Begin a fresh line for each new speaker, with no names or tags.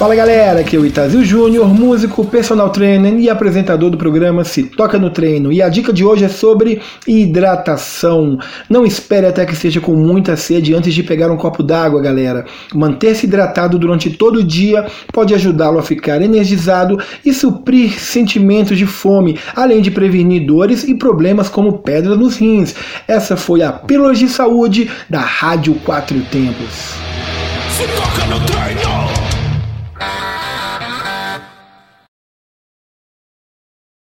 Fala galera, aqui é o Itazil Júnior, músico, personal trainer e apresentador do programa Se Toca no Treino. E a dica de hoje é sobre hidratação. Não espere até que esteja com muita sede antes de pegar um copo d'água, galera. Manter-se hidratado durante todo o dia pode ajudá-lo a ficar energizado e suprir sentimentos de fome, além de prevenir dores e problemas como pedra nos rins. Essa foi a Pílulas de Saúde da Rádio Quatro Tempos. Se toca no treino!